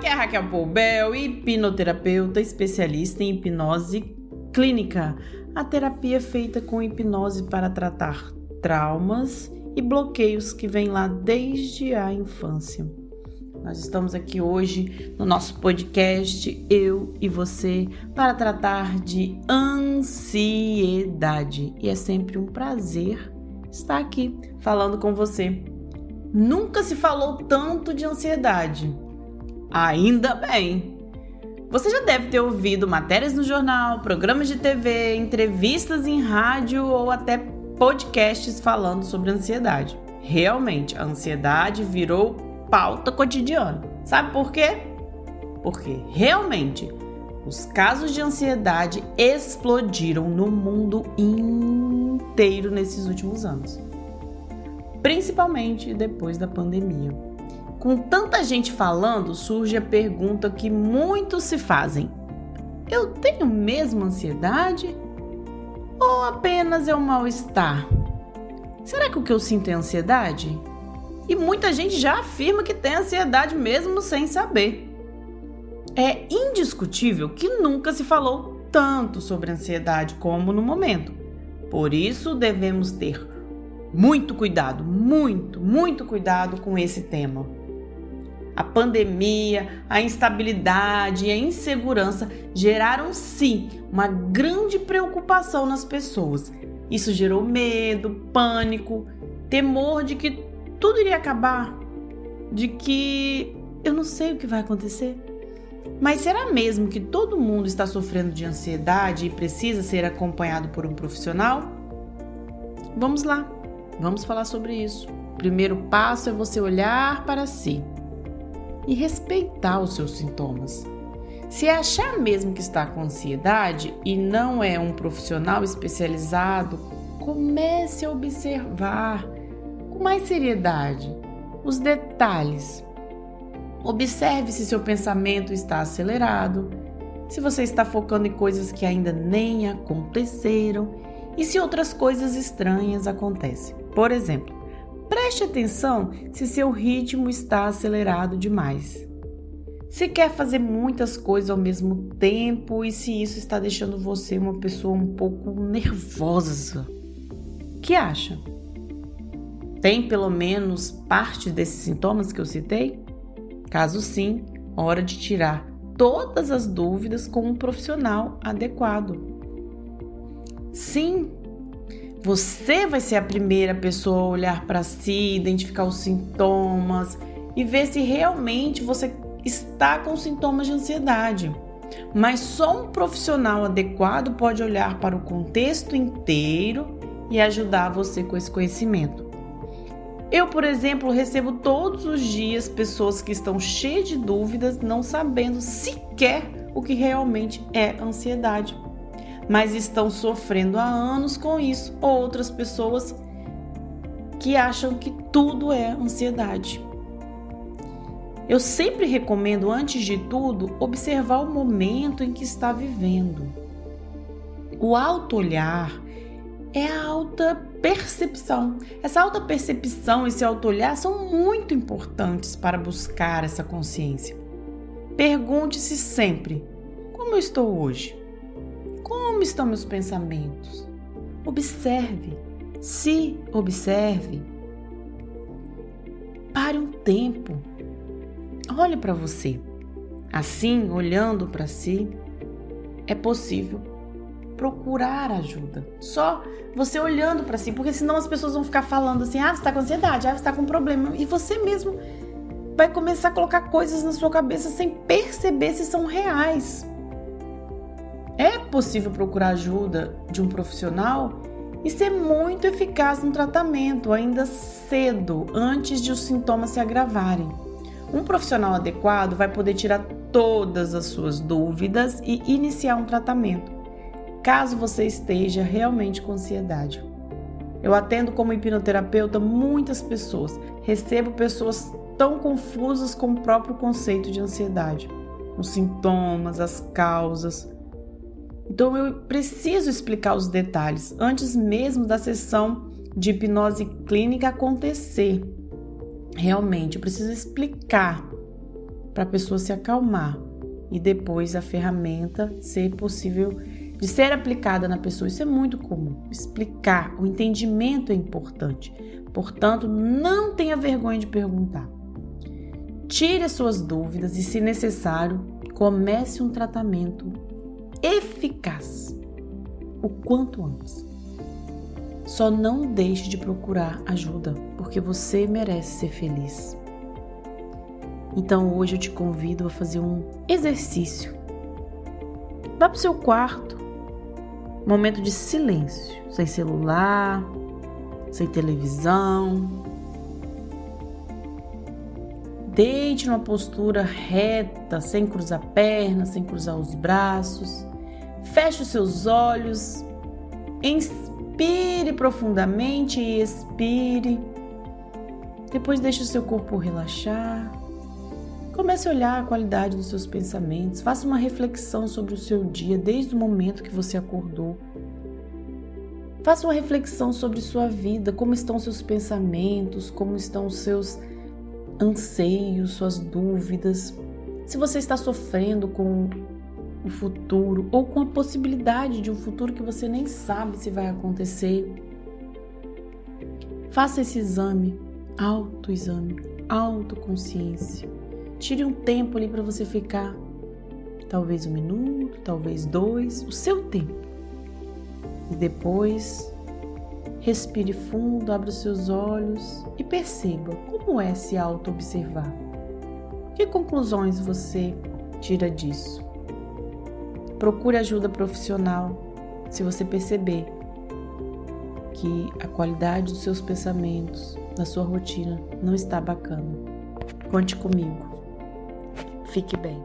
aqui é a Raquel Poubel, hipnoterapeuta especialista em hipnose clínica. A terapia é feita com hipnose para tratar traumas e bloqueios que vêm lá desde a infância. Nós estamos aqui hoje no nosso podcast Eu e Você para tratar de ansiedade e é sempre um prazer estar aqui falando com você. Nunca se falou tanto de ansiedade. Ainda bem! Você já deve ter ouvido matérias no jornal, programas de TV, entrevistas em rádio ou até podcasts falando sobre ansiedade. Realmente, a ansiedade virou pauta cotidiana. Sabe por quê? Porque realmente os casos de ansiedade explodiram no mundo inteiro nesses últimos anos, principalmente depois da pandemia. Com tanta gente falando, surge a pergunta que muitos se fazem: eu tenho mesmo ansiedade? Ou apenas é um mal-estar? Será que o que eu sinto é ansiedade? E muita gente já afirma que tem ansiedade mesmo sem saber. É indiscutível que nunca se falou tanto sobre ansiedade como no momento. Por isso devemos ter muito cuidado, muito, muito cuidado com esse tema. A pandemia, a instabilidade e a insegurança geraram sim uma grande preocupação nas pessoas. Isso gerou medo, pânico, temor de que tudo iria acabar, de que eu não sei o que vai acontecer. Mas será mesmo que todo mundo está sofrendo de ansiedade e precisa ser acompanhado por um profissional? Vamos lá, vamos falar sobre isso. O primeiro passo é você olhar para si e respeitar os seus sintomas. Se achar mesmo que está com ansiedade e não é um profissional especializado, comece a observar com mais seriedade os detalhes. Observe se seu pensamento está acelerado, se você está focando em coisas que ainda nem aconteceram e se outras coisas estranhas acontecem. Por exemplo, preste atenção se seu ritmo está acelerado demais. Se quer fazer muitas coisas ao mesmo tempo e se isso está deixando você uma pessoa um pouco nervosa. O que acha? Tem pelo menos parte desses sintomas que eu citei? Caso sim, hora de tirar todas as dúvidas com um profissional adequado. Sim, você vai ser a primeira pessoa a olhar para si, identificar os sintomas e ver se realmente você está com sintomas de ansiedade. Mas só um profissional adequado pode olhar para o contexto inteiro e ajudar você com esse conhecimento. Eu, por exemplo, recebo todos os dias pessoas que estão cheias de dúvidas, não sabendo sequer o que realmente é ansiedade, mas estão sofrendo há anos com isso. Outras pessoas que acham que tudo é ansiedade. Eu sempre recomendo, antes de tudo, observar o momento em que está vivendo. O auto-olhar é a alta percepção. Essa alta percepção, esse auto-olhar são muito importantes para buscar essa consciência. Pergunte-se sempre: como eu estou hoje? Como estão meus pensamentos? Observe, se observe. Pare um tempo. Olhe para você. Assim, olhando para si, é possível procurar ajuda. Só você olhando para si, porque senão as pessoas vão ficar falando assim: ah, você tá com ansiedade, ah, você tá com problema. E você mesmo vai começar a colocar coisas na sua cabeça sem perceber se são reais. É possível procurar ajuda de um profissional e ser muito eficaz no tratamento, ainda cedo, antes de os sintomas se agravarem. Um profissional adequado vai poder tirar todas as suas dúvidas e iniciar um tratamento caso você esteja realmente com ansiedade. Eu atendo como hipnoterapeuta muitas pessoas, recebo pessoas tão confusas com o próprio conceito de ansiedade, os sintomas, as causas. Então eu preciso explicar os detalhes antes mesmo da sessão de hipnose clínica acontecer. Realmente, eu preciso explicar para a pessoa se acalmar e depois a ferramenta ser possível de ser aplicada na pessoa. Isso é muito comum. Explicar, o entendimento é importante. Portanto, não tenha vergonha de perguntar. Tire as suas dúvidas e, se necessário, comece um tratamento eficaz o quanto antes. Só não deixe de procurar ajuda, porque você merece ser feliz. Então hoje eu te convido a fazer um exercício. Vá para o seu quarto, momento de silêncio, sem celular, sem televisão. Deite numa postura reta, sem cruzar pernas, sem cruzar os braços. Feche os seus olhos. Inspire profundamente e expire. Depois deixe o seu corpo relaxar. Comece a olhar a qualidade dos seus pensamentos. Faça uma reflexão sobre o seu dia desde o momento que você acordou. Faça uma reflexão sobre sua vida, como estão seus pensamentos, como estão seus anseios, suas dúvidas. Se você está sofrendo com o futuro ou com a possibilidade de um futuro que você nem sabe se vai acontecer. Faça esse exame, autoexame, autoconsciência. Tire um tempo ali para você ficar, talvez um minuto, talvez dois, o seu tempo. E depois, respire fundo, abra os seus olhos e perceba como é se auto-observar. Que conclusões você tira disso? Procure ajuda profissional se você perceber que a qualidade dos seus pensamentos, da sua rotina, não está bacana. Conte comigo. Fique bem.